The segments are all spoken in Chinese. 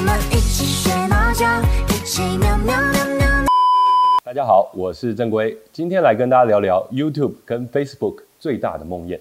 我们一起学猫叫，一起喵喵喵喵。大家好，我是正规，今天来跟大家聊聊 YouTube 跟 Facebook 最大的梦魇。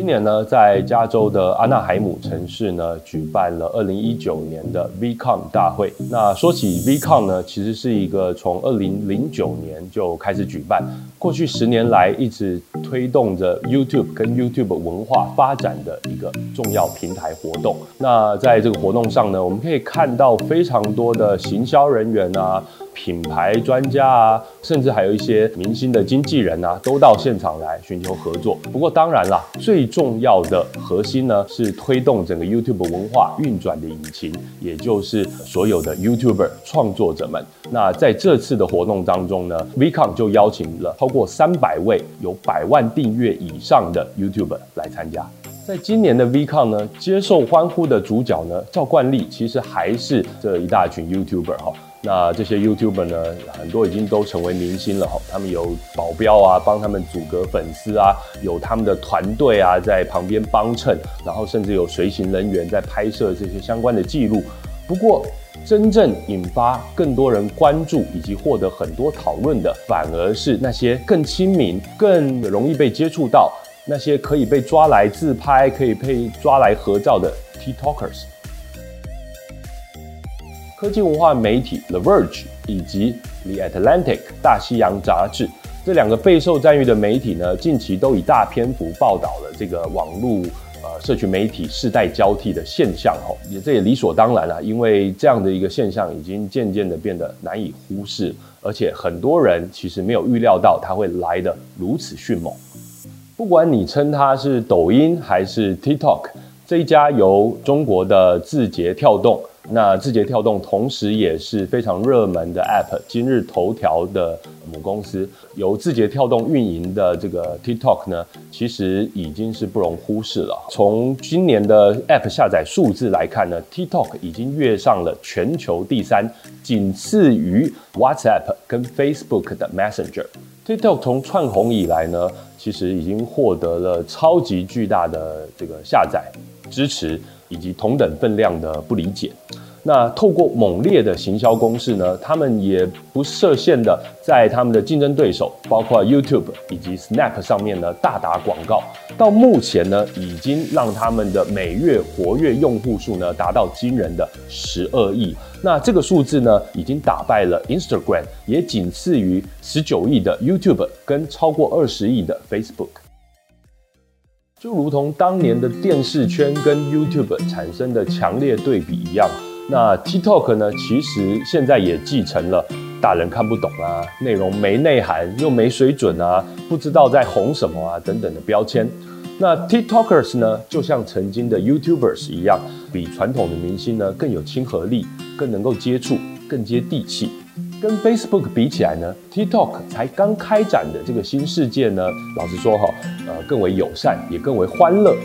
今年呢，在加州的阿纳海姆城市呢，举办了二零一九年的 VCon 大会。那说起 VCon 呢，其实是一个从二零零九年就开始举办，过去十年来一直推动着 YouTube 跟 YouTube 文化发展的一个重要平台活动。那在这个活动上呢，我们可以看到非常多的行销人员啊。品牌专家啊，甚至还有一些明星的经纪人啊，都到现场来寻求合作。不过当然啦，最重要的核心呢，是推动整个 YouTube 文化运转的引擎，也就是所有的 YouTuber 创作者们。那在这次的活动当中呢，VCon 就邀请了超过三百位有百万订阅以上的 YouTuber 来参加。在今年的 VCon 呢，接受欢呼的主角呢，照惯例其实还是这一大群 YouTuber 哈。那这些 YouTuber 呢，很多已经都成为明星了哈。他们有保镖啊，帮他们阻隔粉丝啊，有他们的团队啊，在旁边帮衬，然后甚至有随行人员在拍摄这些相关的记录。不过，真正引发更多人关注以及获得很多讨论的，反而是那些更亲民、更容易被接触到、那些可以被抓来自拍、可以被抓来合照的 TikTokers。科技文化媒体 The Verge 以及 The Atlantic 大西洋杂志这两个备受赞誉的媒体呢，近期都以大篇幅报道了这个网络呃社群媒体世代交替的现象吼，也这也理所当然了，因为这样的一个现象已经渐渐的变得难以忽视，而且很多人其实没有预料到它会来得如此迅猛。不管你称它是抖音还是 TikTok，这一家由中国的字节跳动。那字节跳动同时也是非常热门的 App，今日头条的母公司，由字节跳动运营的这个 TikTok 呢，其实已经是不容忽视了。从今年的 App 下载数字来看呢，TikTok 已经跃上了全球第三，仅次于 WhatsApp 跟 Facebook 的 Messenger。TikTok 从窜红以来呢，其实已经获得了超级巨大的这个下载支持。以及同等分量的不理解，那透过猛烈的行销攻势呢，他们也不设限的在他们的竞争对手，包括 YouTube 以及 Snap 上面呢大打广告。到目前呢，已经让他们的每月活跃用户数呢达到惊人的十二亿。那这个数字呢，已经打败了 Instagram，也仅次于十九亿的 YouTube 跟超过二十亿的 Facebook。就如同当年的电视圈跟 YouTube 产生的强烈对比一样，那 TikTok 呢，其实现在也继承了大人看不懂啊，内容没内涵又没水准啊，不知道在红什么啊等等的标签。那 TikTokers 呢，就像曾经的 YouTubers 一样，比传统的明星呢更有亲和力，更能够接触，更接地气。跟 Facebook 比起来呢，TikTok 才刚开展的这个新世界呢，老实说哈，呃，更为友善，也更为欢乐。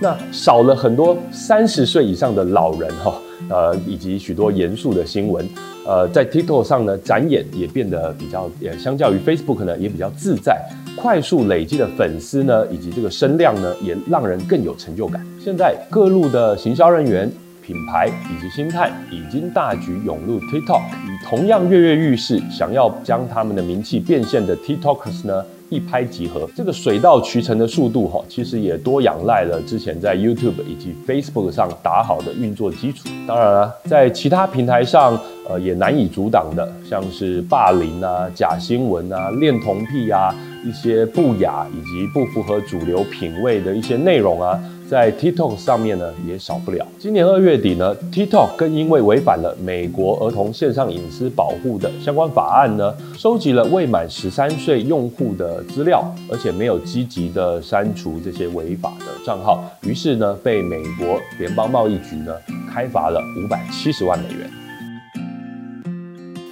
那少了很多三十岁以上的老人哈，呃，以及许多严肃的新闻。呃，在 TikTok 上呢，展演也变得比较，也相较于 Facebook 呢，也比较自在。快速累积的粉丝呢，以及这个声量呢，也让人更有成就感。现在各路的行销人员。品牌以及星探已经大举涌入 TikTok，与同样跃跃欲试、想要将他们的名气变现的 TikTokers 呢一拍即合。这个水到渠成的速度哈，其实也多仰赖了之前在 YouTube 以及 Facebook 上打好的运作基础。当然了，在其他平台上，呃，也难以阻挡的，像是霸凌啊、假新闻啊、恋童癖啊、一些不雅以及不符合主流品味的一些内容啊。在 TikTok 上面呢，也少不了。今年二月底呢，TikTok 更因为违反了美国儿童线上隐私保护的相关法案呢，收集了未满十三岁用户的资料，而且没有积极的删除这些违法的账号，于是呢，被美国联邦贸易局呢开罚了五百七十万美元。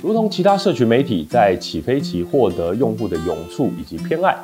如同其他社群媒体在起飞期获得用户的涌簇以及偏爱。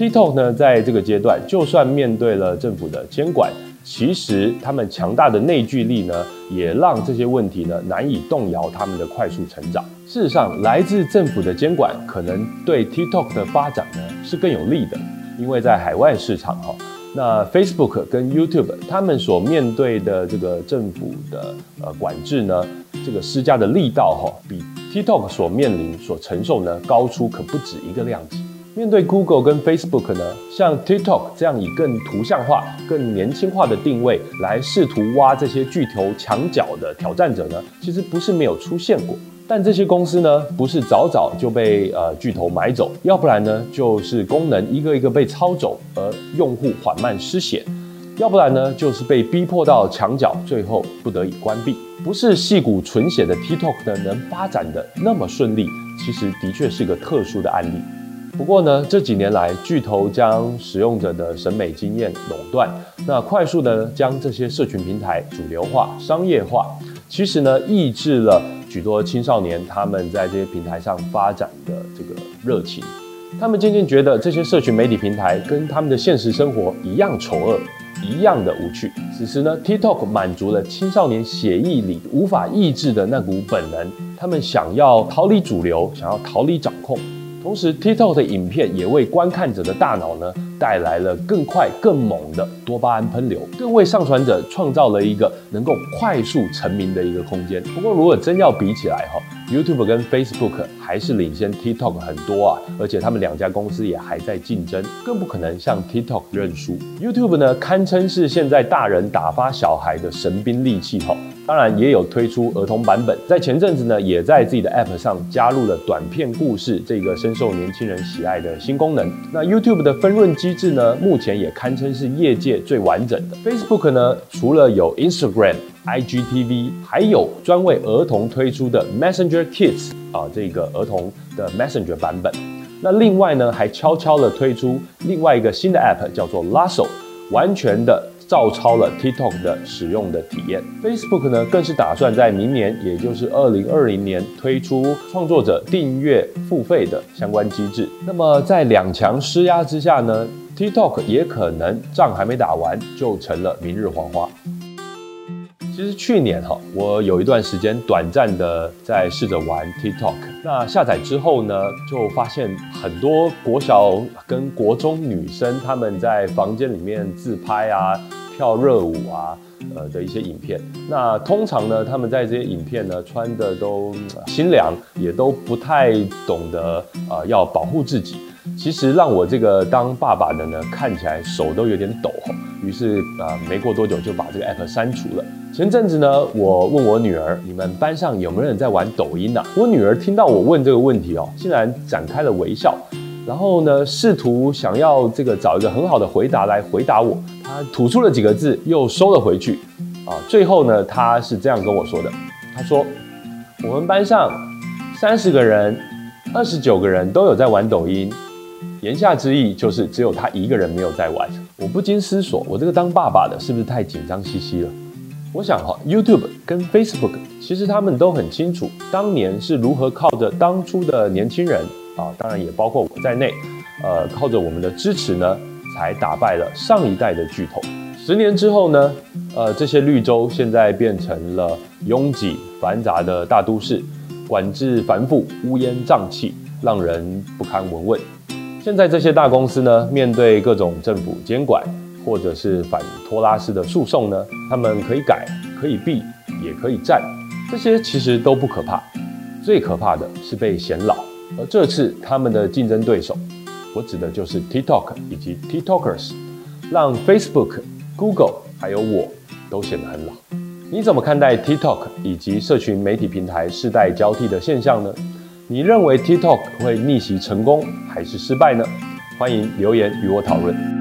TikTok 呢，在这个阶段，就算面对了政府的监管，其实他们强大的内聚力呢，也让这些问题呢难以动摇他们的快速成长。事实上，来自政府的监管可能对 TikTok 的发展呢是更有利的，因为在海外市场哈，那 Facebook 跟 YouTube 他们所面对的这个政府的呃管制呢，这个施加的力道哈，比 TikTok 所面临所承受呢高出可不止一个量级。面对 Google 跟 Facebook 呢，像 TikTok 这样以更图像化、更年轻化的定位来试图挖这些巨头墙角的挑战者呢，其实不是没有出现过。但这些公司呢，不是早早就被呃巨头买走，要不然呢，就是功能一个一个被抄走，而用户缓慢失血；要不然呢，就是被逼迫到墙角，最后不得已关闭。不是矽谷纯血的 TikTok 呢，能发展的那么顺利，其实的确是个特殊的案例。不过呢，这几年来，巨头将使用者的审美经验垄断，那快速的将这些社群平台主流化、商业化，其实呢，抑制了。许多青少年他们在这些平台上发展的这个热情，他们渐渐觉得这些社群媒体平台跟他们的现实生活一样丑恶，一样的无趣。此时呢，TikTok 满足了青少年血液里无法抑制的那股本能，他们想要逃离主流，想要逃离掌控。同时，TikTok 的影片也为观看者的大脑呢带来了更快、更猛的多巴胺喷流，更为上传者创造了一个能够快速成名的一个空间。不过，如果真要比起来哈，YouTube 跟 Facebook 还是领先 TikTok 很多啊，而且他们两家公司也还在竞争，更不可能向 TikTok 认输。YouTube 呢，堪称是现在大人打发小孩的神兵利器哈。当然也有推出儿童版本，在前阵子呢，也在自己的 App 上加入了短片故事这个深受年轻人喜爱的新功能。那 YouTube 的分润机制呢，目前也堪称是业界最完整的。Facebook 呢，除了有 Instagram、IGTV，还有专为儿童推出的 Messenger Kids 啊，这个儿童的 Messenger 版本。那另外呢，还悄悄的推出另外一个新的 App，叫做 Lasso，完全的。照抄了 TikTok 的使用的体验，Facebook 呢更是打算在明年，也就是二零二零年推出创作者订阅付费的相关机制。那么在两强施压之下呢，TikTok 也可能仗还没打完就成了明日黄花。其实去年哈，我有一段时间短暂的在试着玩 TikTok。那下载之后呢，就发现很多国小跟国中女生他们在房间里面自拍啊、跳热舞啊，呃的一些影片。那通常呢，他们在这些影片呢穿的都清凉，也都不太懂得、呃、要保护自己。其实让我这个当爸爸的呢，看起来手都有点抖。于是啊、呃，没过多久就把这个 app 删除了。前阵子呢，我问我女儿：“你们班上有没有人在玩抖音啊？”我女儿听到我问这个问题哦，竟然展开了微笑，然后呢，试图想要这个找一个很好的回答来回答我。他吐出了几个字，又收了回去。啊，最后呢，他是这样跟我说的：“他说，我们班上三十个人，二十九个人都有在玩抖音。”言下之意就是只有他一个人没有在玩。我不禁思索，我这个当爸爸的是不是太紧张兮兮了？我想哈，YouTube 跟 Facebook 其实他们都很清楚，当年是如何靠着当初的年轻人啊，当然也包括我在内，呃，靠着我们的支持呢，才打败了上一代的巨头。十年之后呢，呃，这些绿洲现在变成了拥挤繁杂的大都市，管制繁复，乌烟瘴气，让人不堪闻问。现在这些大公司呢，面对各种政府监管或者是反托拉斯的诉讼呢，他们可以改，可以避，也可以战，这些其实都不可怕，最可怕的是被显老。而这次他们的竞争对手，我指的就是 TikTok 以及 TikTokers，让 Facebook、Google 还有我都显得很老。你怎么看待 TikTok 以及社群媒体平台世代交替的现象呢？你认为 TikTok 会逆袭成功还是失败呢？欢迎留言与我讨论。